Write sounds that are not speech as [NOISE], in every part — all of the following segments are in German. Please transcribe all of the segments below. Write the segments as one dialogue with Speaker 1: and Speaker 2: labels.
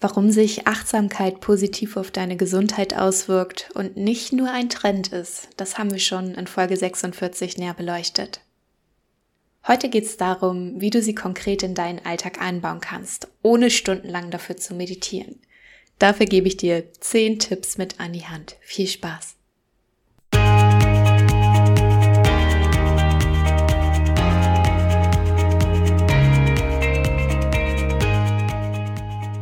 Speaker 1: warum sich Achtsamkeit positiv auf deine Gesundheit auswirkt und nicht nur ein Trend ist, das haben wir schon in Folge 46 näher beleuchtet. Heute geht es darum, wie du sie konkret in deinen Alltag einbauen kannst, ohne stundenlang dafür zu meditieren. Dafür gebe ich dir 10 Tipps mit an die Hand. Viel Spaß!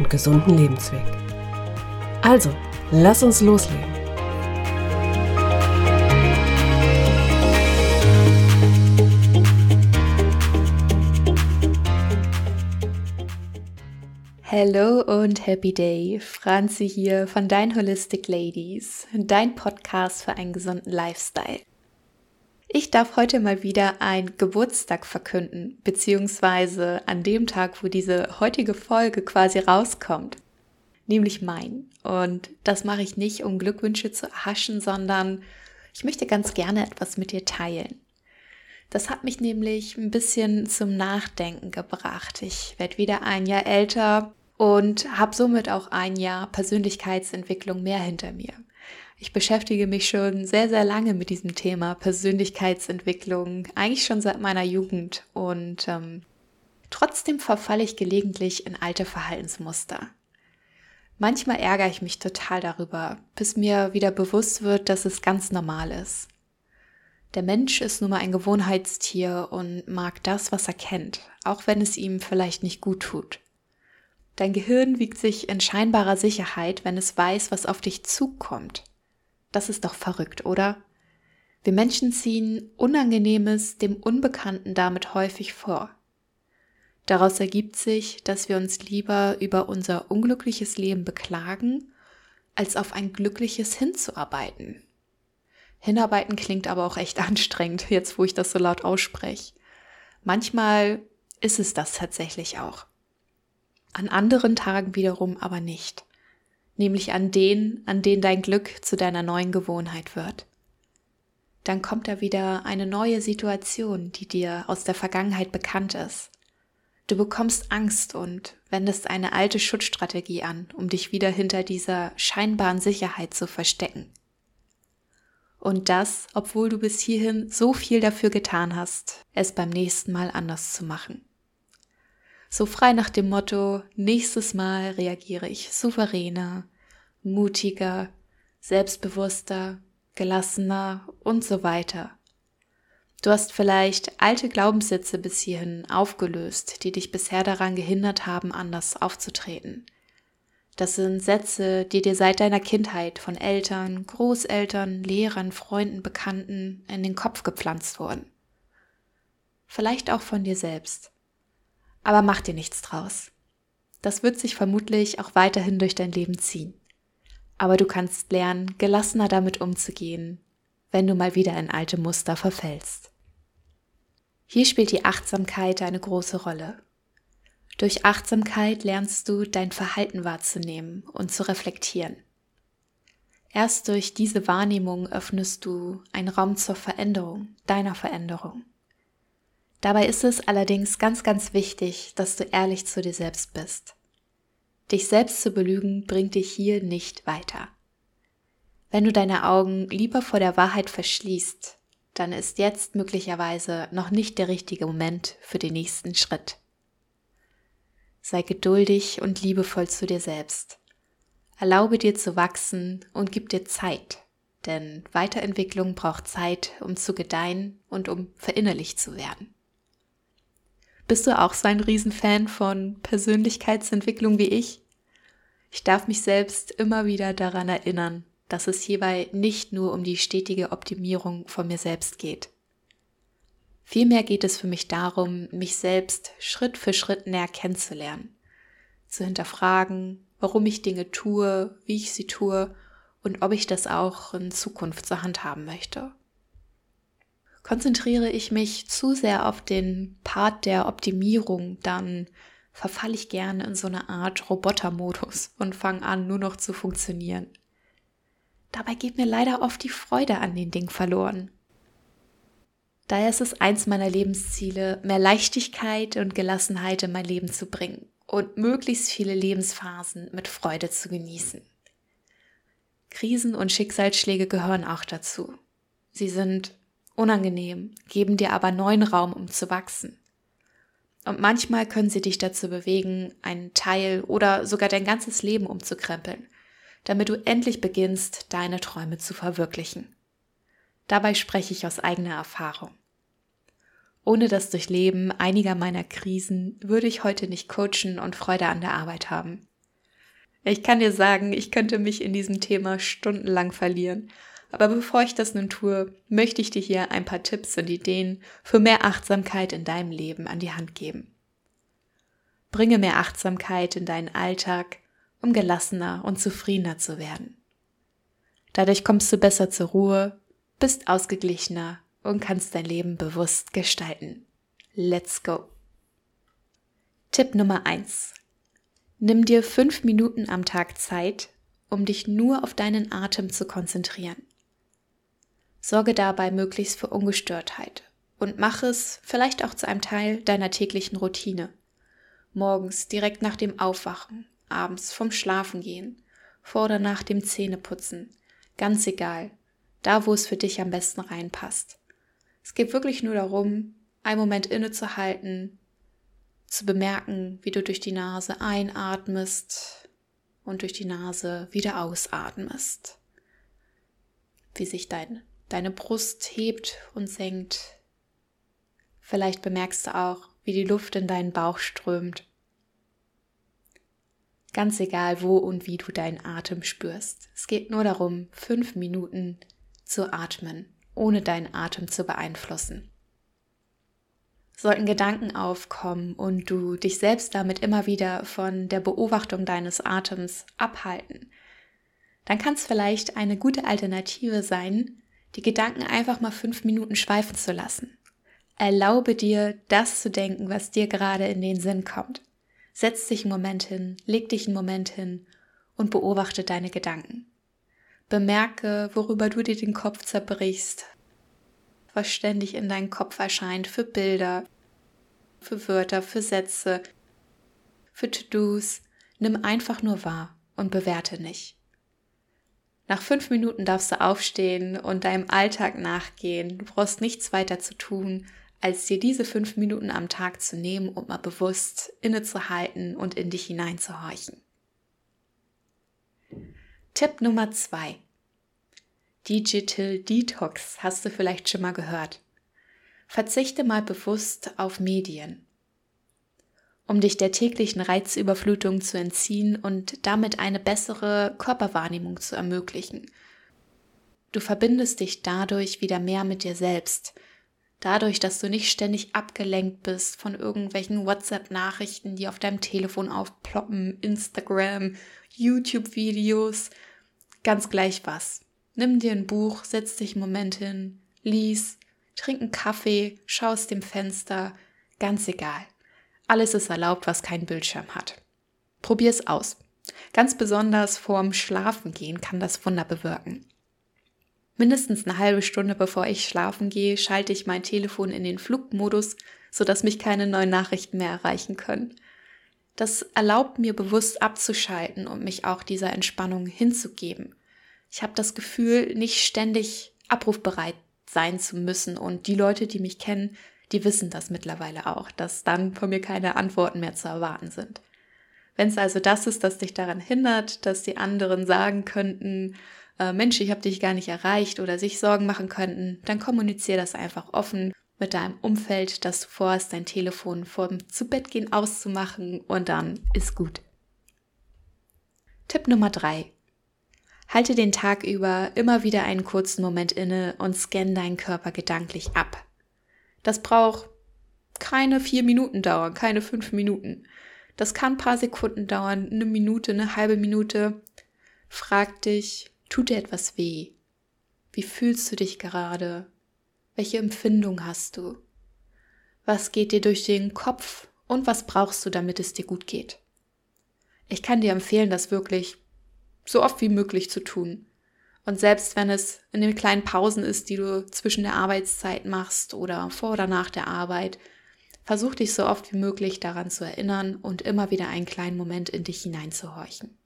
Speaker 2: und gesunden Lebensweg. Also, lass uns loslegen.
Speaker 1: Hallo und Happy Day. Franzi hier von Dein Holistic Ladies, dein Podcast für einen gesunden Lifestyle. Ich darf heute mal wieder ein Geburtstag verkünden, beziehungsweise an dem Tag, wo diese heutige Folge quasi rauskommt, nämlich mein. Und das mache ich nicht, um Glückwünsche zu erhaschen, sondern ich möchte ganz gerne etwas mit dir teilen. Das hat mich nämlich ein bisschen zum Nachdenken gebracht. Ich werde wieder ein Jahr älter und habe somit auch ein Jahr Persönlichkeitsentwicklung mehr hinter mir. Ich beschäftige mich schon sehr, sehr lange mit diesem Thema Persönlichkeitsentwicklung, eigentlich schon seit meiner Jugend und ähm, trotzdem verfalle ich gelegentlich in alte Verhaltensmuster. Manchmal ärgere ich mich total darüber, bis mir wieder bewusst wird, dass es ganz normal ist. Der Mensch ist nun mal ein Gewohnheitstier und mag das, was er kennt, auch wenn es ihm vielleicht nicht gut tut. Dein Gehirn wiegt sich in scheinbarer Sicherheit, wenn es weiß, was auf dich zukommt. Das ist doch verrückt, oder? Wir Menschen ziehen Unangenehmes dem Unbekannten damit häufig vor. Daraus ergibt sich, dass wir uns lieber über unser unglückliches Leben beklagen, als auf ein glückliches hinzuarbeiten. Hinarbeiten klingt aber auch echt [LAUGHS] anstrengend, jetzt wo ich das so laut ausspreche. Manchmal ist es das tatsächlich auch. An anderen Tagen wiederum aber nicht nämlich an denen, an denen dein Glück zu deiner neuen Gewohnheit wird. Dann kommt da wieder eine neue Situation, die dir aus der Vergangenheit bekannt ist. Du bekommst Angst und wendest eine alte Schutzstrategie an, um dich wieder hinter dieser scheinbaren Sicherheit zu verstecken. Und das, obwohl du bis hierhin so viel dafür getan hast, es beim nächsten Mal anders zu machen. So frei nach dem Motto, nächstes Mal reagiere ich souveräner, mutiger, selbstbewusster, gelassener und so weiter. Du hast vielleicht alte Glaubenssätze bis hierhin aufgelöst, die dich bisher daran gehindert haben, anders aufzutreten. Das sind Sätze, die dir seit deiner Kindheit von Eltern, Großeltern, Lehrern, Freunden, Bekannten in den Kopf gepflanzt wurden. Vielleicht auch von dir selbst. Aber mach dir nichts draus. Das wird sich vermutlich auch weiterhin durch dein Leben ziehen. Aber du kannst lernen, gelassener damit umzugehen, wenn du mal wieder in alte Muster verfällst. Hier spielt die Achtsamkeit eine große Rolle. Durch Achtsamkeit lernst du dein Verhalten wahrzunehmen und zu reflektieren. Erst durch diese Wahrnehmung öffnest du einen Raum zur Veränderung, deiner Veränderung. Dabei ist es allerdings ganz, ganz wichtig, dass du ehrlich zu dir selbst bist. Dich selbst zu belügen bringt dich hier nicht weiter. Wenn du deine Augen lieber vor der Wahrheit verschließt, dann ist jetzt möglicherweise noch nicht der richtige Moment für den nächsten Schritt. Sei geduldig und liebevoll zu dir selbst. Erlaube dir zu wachsen und gib dir Zeit, denn Weiterentwicklung braucht Zeit, um zu gedeihen und um verinnerlicht zu werden. Bist du auch so ein Riesenfan von Persönlichkeitsentwicklung wie ich? Ich darf mich selbst immer wieder daran erinnern, dass es hierbei nicht nur um die stetige Optimierung von mir selbst geht. Vielmehr geht es für mich darum, mich selbst Schritt für Schritt näher kennenzulernen, zu hinterfragen warum ich Dinge tue, wie ich sie tue und ob ich das auch in Zukunft zur Hand haben möchte. Konzentriere ich mich zu sehr auf den Part der Optimierung, dann verfalle ich gerne in so eine Art Robotermodus und fange an, nur noch zu funktionieren. Dabei geht mir leider oft die Freude an den Dingen verloren. Daher ist es eins meiner Lebensziele, mehr Leichtigkeit und Gelassenheit in mein Leben zu bringen und möglichst viele Lebensphasen mit Freude zu genießen. Krisen und Schicksalsschläge gehören auch dazu. Sie sind unangenehm, geben dir aber neuen Raum, um zu wachsen. Und manchmal können sie dich dazu bewegen, einen Teil oder sogar dein ganzes Leben umzukrempeln, damit du endlich beginnst, deine Träume zu verwirklichen. Dabei spreche ich aus eigener Erfahrung. Ohne das Durchleben einiger meiner Krisen würde ich heute nicht coachen und Freude an der Arbeit haben. Ich kann dir sagen, ich könnte mich in diesem Thema stundenlang verlieren. Aber bevor ich das nun tue, möchte ich dir hier ein paar Tipps und Ideen für mehr Achtsamkeit in deinem Leben an die Hand geben. Bringe mehr Achtsamkeit in deinen Alltag, um gelassener und zufriedener zu werden. Dadurch kommst du besser zur Ruhe, bist ausgeglichener und kannst dein Leben bewusst gestalten. Let's go! Tipp Nummer eins: Nimm dir fünf Minuten am Tag Zeit, um dich nur auf deinen Atem zu konzentrieren. Sorge dabei möglichst für Ungestörtheit und mach es vielleicht auch zu einem Teil deiner täglichen Routine. Morgens direkt nach dem Aufwachen, abends vom Schlafengehen, vor oder nach dem Zähneputzen, ganz egal, da wo es für dich am besten reinpasst. Es geht wirklich nur darum, einen Moment innezuhalten, zu bemerken, wie du durch die Nase einatmest und durch die Nase wieder ausatmest. Wie sich dein, deine Brust hebt und senkt. Vielleicht bemerkst du auch, wie die Luft in deinen Bauch strömt. Ganz egal, wo und wie du deinen Atem spürst. Es geht nur darum, fünf Minuten zu atmen ohne deinen Atem zu beeinflussen. Sollten Gedanken aufkommen und du dich selbst damit immer wieder von der Beobachtung deines Atems abhalten, dann kann es vielleicht eine gute Alternative sein, die Gedanken einfach mal fünf Minuten schweifen zu lassen. Erlaube dir, das zu denken, was dir gerade in den Sinn kommt. Setz dich einen Moment hin, leg dich einen Moment hin und beobachte deine Gedanken. Bemerke, worüber du dir den Kopf zerbrichst, was ständig in deinen Kopf erscheint für Bilder, für Wörter, für Sätze, für To-Dos. Nimm einfach nur wahr und bewerte nicht. Nach fünf Minuten darfst du aufstehen und deinem Alltag nachgehen. Du brauchst nichts weiter zu tun, als dir diese fünf Minuten am Tag zu nehmen, um mal bewusst innezuhalten und in dich hineinzuhorchen. Tipp Nummer zwei. Digital Detox hast du vielleicht schon mal gehört. Verzichte mal bewusst auf Medien, um dich der täglichen Reizüberflutung zu entziehen und damit eine bessere Körperwahrnehmung zu ermöglichen. Du verbindest dich dadurch wieder mehr mit dir selbst, dadurch, dass du nicht ständig abgelenkt bist von irgendwelchen WhatsApp-Nachrichten, die auf deinem Telefon aufploppen, Instagram, YouTube-Videos, ganz gleich was. Nimm dir ein Buch, setz dich einen Moment hin, lies, trink einen Kaffee, schau aus dem Fenster, ganz egal. Alles ist erlaubt, was keinen Bildschirm hat. Probier's aus. Ganz besonders vorm Schlafengehen kann das Wunder bewirken. Mindestens eine halbe Stunde bevor ich schlafen gehe, schalte ich mein Telefon in den Flugmodus, sodass mich keine neuen Nachrichten mehr erreichen können. Das erlaubt mir bewusst abzuschalten und mich auch dieser Entspannung hinzugeben. Ich habe das Gefühl, nicht ständig abrufbereit sein zu müssen. Und die Leute, die mich kennen, die wissen das mittlerweile auch, dass dann von mir keine Antworten mehr zu erwarten sind. Wenn es also das ist, das dich daran hindert, dass die anderen sagen könnten, äh, Mensch, ich habe dich gar nicht erreicht oder sich Sorgen machen könnten, dann kommuniziere das einfach offen mit deinem Umfeld, dass du vorhast, dein Telefon vorm Zubettgehen auszumachen und dann ist gut. Tipp Nummer drei: Halte den Tag über immer wieder einen kurzen Moment inne und scanne deinen Körper gedanklich ab. Das braucht keine vier Minuten dauern, keine fünf Minuten. Das kann ein paar Sekunden dauern, eine Minute, eine halbe Minute. Frag dich, tut dir etwas weh? Wie fühlst du dich gerade? Welche Empfindung hast du? Was geht dir durch den Kopf und was brauchst du, damit es dir gut geht? Ich kann dir empfehlen, das wirklich so oft wie möglich zu tun. Und selbst wenn es in den kleinen Pausen ist, die du zwischen der Arbeitszeit machst oder vor oder nach der Arbeit, versuch dich so oft wie möglich daran zu erinnern und immer wieder einen kleinen Moment in dich hineinzuhorchen.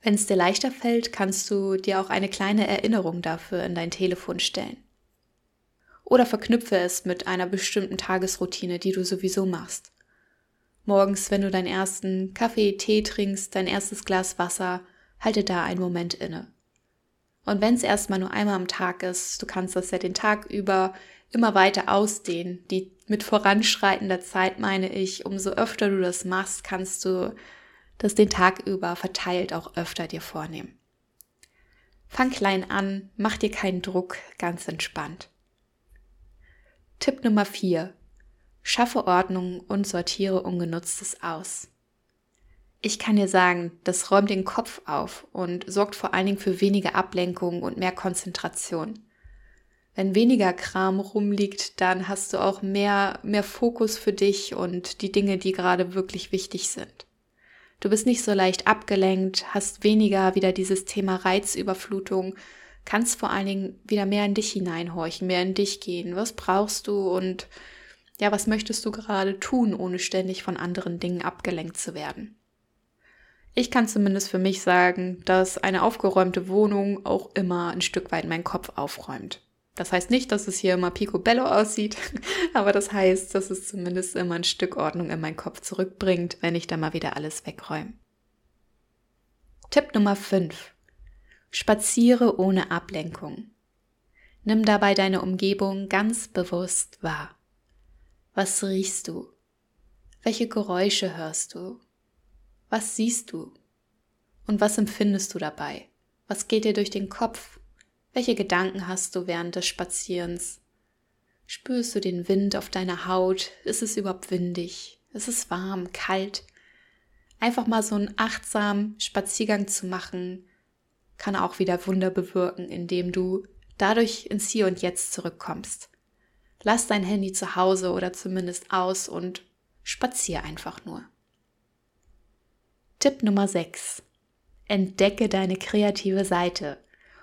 Speaker 1: Wenn es dir leichter fällt, kannst du dir auch eine kleine Erinnerung dafür in dein Telefon stellen. Oder verknüpfe es mit einer bestimmten Tagesroutine, die du sowieso machst. Morgens, wenn du deinen ersten Kaffee, Tee trinkst, dein erstes Glas Wasser, halte da einen Moment inne. Und wenn es erstmal nur einmal am Tag ist, du kannst das ja den Tag über immer weiter ausdehnen. Die mit voranschreitender Zeit meine ich, umso öfter du das machst, kannst du das den Tag über verteilt auch öfter dir vornehmen. Fang klein an, mach dir keinen Druck, ganz entspannt. Tipp Nummer 4. Schaffe Ordnung und sortiere Ungenutztes aus. Ich kann dir sagen, das räumt den Kopf auf und sorgt vor allen Dingen für weniger Ablenkung und mehr Konzentration. Wenn weniger Kram rumliegt, dann hast du auch mehr, mehr Fokus für dich und die Dinge, die gerade wirklich wichtig sind. Du bist nicht so leicht abgelenkt, hast weniger wieder dieses Thema Reizüberflutung, kannst vor allen Dingen wieder mehr in dich hineinhorchen, mehr in dich gehen. Was brauchst du und ja, was möchtest du gerade tun, ohne ständig von anderen Dingen abgelenkt zu werden? Ich kann zumindest für mich sagen, dass eine aufgeräumte Wohnung auch immer ein Stück weit meinen Kopf aufräumt. Das heißt nicht, dass es hier immer picobello aussieht, [LAUGHS] aber das heißt, dass es zumindest immer ein Stück Ordnung in meinen Kopf zurückbringt, wenn ich da mal wieder alles wegräume. Tipp Nummer 5. Spaziere ohne Ablenkung. Nimm dabei deine Umgebung ganz bewusst wahr. Was riechst du? Welche Geräusche hörst du? Was siehst du? Und was empfindest du dabei? Was geht dir durch den Kopf? Welche Gedanken hast du während des Spazierens? Spürst du den Wind auf deiner Haut? Ist es überhaupt windig? Ist es warm, kalt? Einfach mal so einen achtsamen Spaziergang zu machen, kann auch wieder Wunder bewirken, indem du dadurch ins Hier und Jetzt zurückkommst. Lass dein Handy zu Hause oder zumindest aus und spazier einfach nur. Tipp Nummer 6. Entdecke deine kreative Seite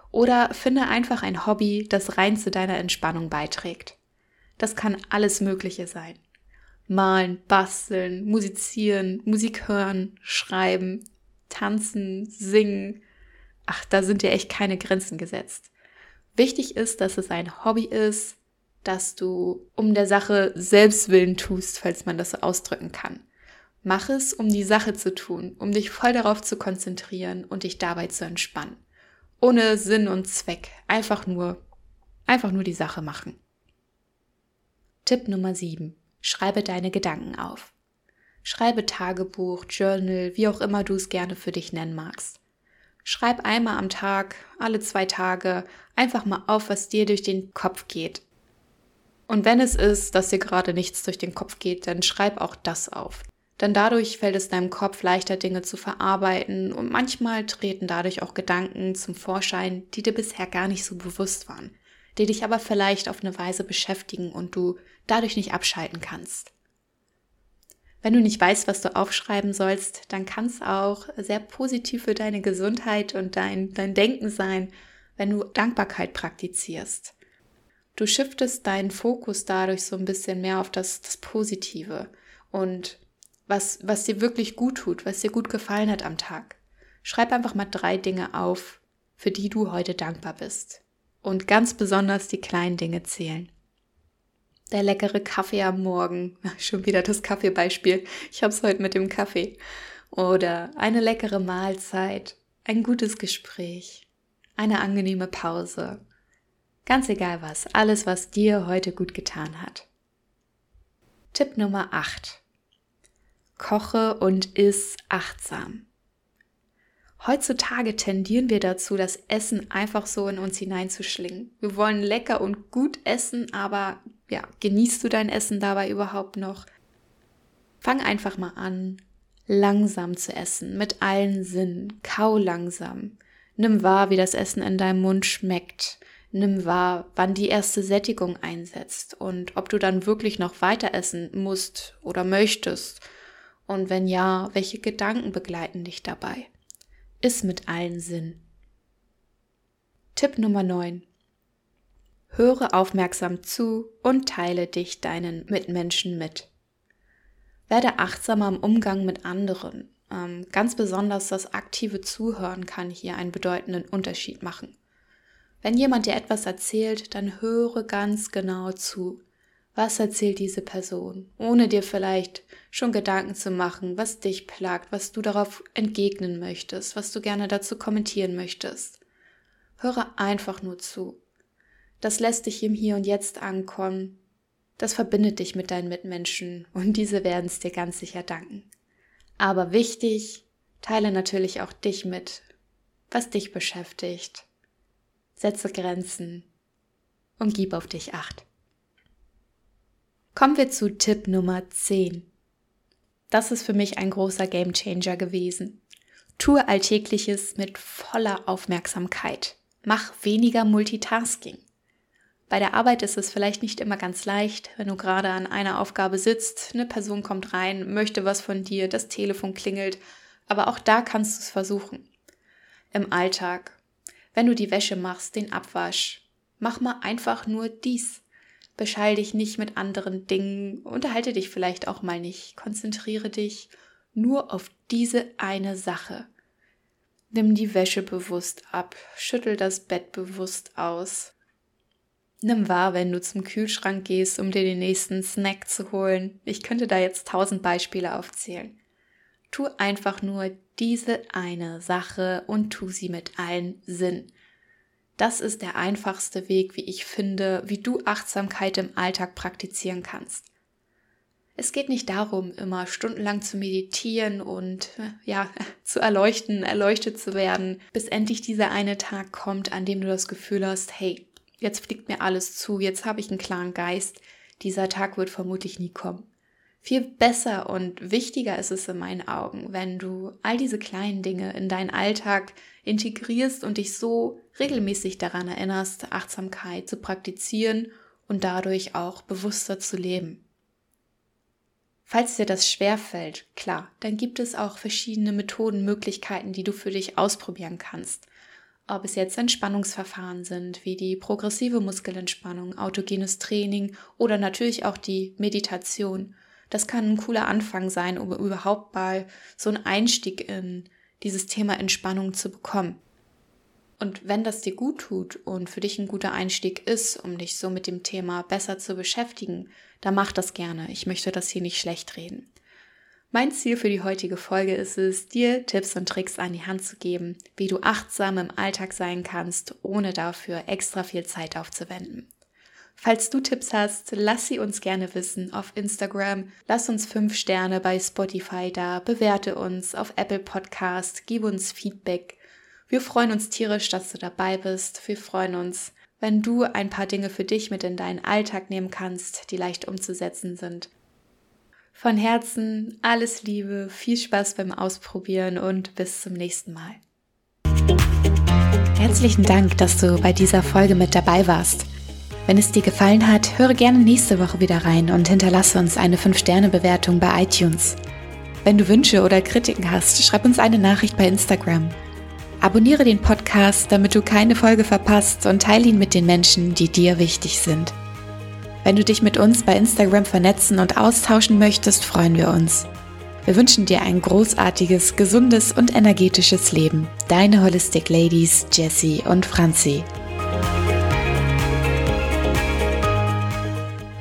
Speaker 1: oder finde einfach ein Hobby, das rein zu deiner Entspannung beiträgt. Das kann alles Mögliche sein. Malen, basteln, musizieren, Musik hören, schreiben, tanzen, singen. Ach, da sind dir echt keine Grenzen gesetzt. Wichtig ist, dass es ein Hobby ist, dass du um der Sache selbst willen tust, falls man das so ausdrücken kann. Mach es, um die Sache zu tun, um dich voll darauf zu konzentrieren und dich dabei zu entspannen. Ohne Sinn und Zweck. Einfach nur, einfach nur die Sache machen. Tipp Nummer 7. Schreibe deine Gedanken auf. Schreibe Tagebuch, Journal, wie auch immer du es gerne für dich nennen magst. Schreib einmal am Tag, alle zwei Tage, einfach mal auf, was dir durch den Kopf geht. Und wenn es ist, dass dir gerade nichts durch den Kopf geht, dann schreib auch das auf. Denn dadurch fällt es deinem Kopf leichter, Dinge zu verarbeiten und manchmal treten dadurch auch Gedanken zum Vorschein, die dir bisher gar nicht so bewusst waren, die dich aber vielleicht auf eine Weise beschäftigen und du dadurch nicht abschalten kannst. Wenn du nicht weißt, was du aufschreiben sollst, dann kann es auch sehr positiv für deine Gesundheit und dein, dein Denken sein, wenn du Dankbarkeit praktizierst. Du shiftest deinen Fokus dadurch so ein bisschen mehr auf das, das Positive und was, was dir wirklich gut tut, was dir gut gefallen hat am Tag. Schreib einfach mal drei Dinge auf, für die du heute dankbar bist. Und ganz besonders die kleinen Dinge zählen. Der leckere Kaffee am Morgen, [LAUGHS] schon wieder das Kaffeebeispiel, ich hab's heute mit dem Kaffee. Oder eine leckere Mahlzeit, ein gutes Gespräch, eine angenehme Pause. Ganz egal was, alles, was dir heute gut getan hat. Tipp Nummer 8 koche und iss achtsam. Heutzutage tendieren wir dazu, das Essen einfach so in uns hineinzuschlingen. Wir wollen lecker und gut essen, aber ja, genießt du dein Essen dabei überhaupt noch? Fang einfach mal an, langsam zu essen, mit allen Sinnen. Kau langsam. Nimm wahr, wie das Essen in deinem Mund schmeckt. Nimm wahr, wann die erste Sättigung einsetzt und ob du dann wirklich noch weiter essen musst oder möchtest. Und wenn ja, welche Gedanken begleiten dich dabei? Iss mit allen Sinnen. Tipp Nummer 9. Höre aufmerksam zu und teile dich deinen Mitmenschen mit. Werde achtsamer im Umgang mit anderen. Ähm, ganz besonders das aktive Zuhören kann hier einen bedeutenden Unterschied machen. Wenn jemand dir etwas erzählt, dann höre ganz genau zu. Was erzählt diese Person, ohne dir vielleicht schon Gedanken zu machen, was dich plagt, was du darauf entgegnen möchtest, was du gerne dazu kommentieren möchtest. Höre einfach nur zu. Das lässt dich im Hier und Jetzt ankommen. Das verbindet dich mit deinen Mitmenschen und diese werden es dir ganz sicher danken. Aber wichtig, teile natürlich auch dich mit, was dich beschäftigt. Setze Grenzen und gib auf dich acht. Kommen wir zu Tipp Nummer 10. Das ist für mich ein großer Gamechanger gewesen. Tue Alltägliches mit voller Aufmerksamkeit. Mach weniger Multitasking. Bei der Arbeit ist es vielleicht nicht immer ganz leicht, wenn du gerade an einer Aufgabe sitzt, eine Person kommt rein, möchte was von dir, das Telefon klingelt, aber auch da kannst du es versuchen. Im Alltag, wenn du die Wäsche machst, den Abwasch, mach mal einfach nur dies. Beschall dich nicht mit anderen Dingen, unterhalte dich vielleicht auch mal nicht, konzentriere dich nur auf diese eine Sache. Nimm die Wäsche bewusst ab, schüttel das Bett bewusst aus, Nimm wahr, wenn du zum Kühlschrank gehst, um dir den nächsten Snack zu holen. Ich könnte da jetzt tausend Beispiele aufzählen. Tu einfach nur diese eine Sache und tu sie mit allen Sinn. Das ist der einfachste Weg, wie ich finde, wie du Achtsamkeit im Alltag praktizieren kannst. Es geht nicht darum, immer stundenlang zu meditieren und ja, [LAUGHS] zu erleuchten, erleuchtet zu werden, bis endlich dieser eine Tag kommt, an dem du das Gefühl hast, hey, jetzt fliegt mir alles zu, jetzt habe ich einen klaren Geist, dieser Tag wird vermutlich nie kommen. Viel besser und wichtiger ist es in meinen Augen, wenn du all diese kleinen Dinge in deinen Alltag integrierst und dich so regelmäßig daran erinnerst, Achtsamkeit zu praktizieren und dadurch auch bewusster zu leben. Falls dir das schwerfällt, klar, dann gibt es auch verschiedene Methoden, Möglichkeiten, die du für dich ausprobieren kannst ob es jetzt Entspannungsverfahren sind, wie die progressive Muskelentspannung, autogenes Training oder natürlich auch die Meditation. Das kann ein cooler Anfang sein, um überhaupt mal so einen Einstieg in dieses Thema Entspannung zu bekommen. Und wenn das dir gut tut und für dich ein guter Einstieg ist, um dich so mit dem Thema besser zu beschäftigen, dann mach das gerne. Ich möchte das hier nicht schlecht reden. Mein Ziel für die heutige Folge ist es, dir Tipps und Tricks an die Hand zu geben, wie du achtsam im Alltag sein kannst, ohne dafür extra viel Zeit aufzuwenden. Falls du Tipps hast, lass sie uns gerne wissen auf Instagram, lass uns fünf Sterne bei Spotify da, bewerte uns auf Apple Podcast, gib uns Feedback. Wir freuen uns tierisch, dass du dabei bist. Wir freuen uns, wenn du ein paar Dinge für dich mit in deinen Alltag nehmen kannst, die leicht umzusetzen sind. Von Herzen alles Liebe, viel Spaß beim Ausprobieren und bis zum nächsten Mal. Herzlichen Dank, dass du bei dieser Folge mit dabei warst. Wenn es dir gefallen hat, höre gerne nächste Woche wieder rein und hinterlasse uns eine 5-Sterne-Bewertung bei iTunes. Wenn du Wünsche oder Kritiken hast, schreib uns eine Nachricht bei Instagram. Abonniere den Podcast, damit du keine Folge verpasst und teile ihn mit den Menschen, die dir wichtig sind. Wenn du dich mit uns bei Instagram vernetzen und austauschen möchtest, freuen wir uns. Wir wünschen dir ein großartiges, gesundes und energetisches Leben. Deine Holistic Ladies Jessie und Franzi.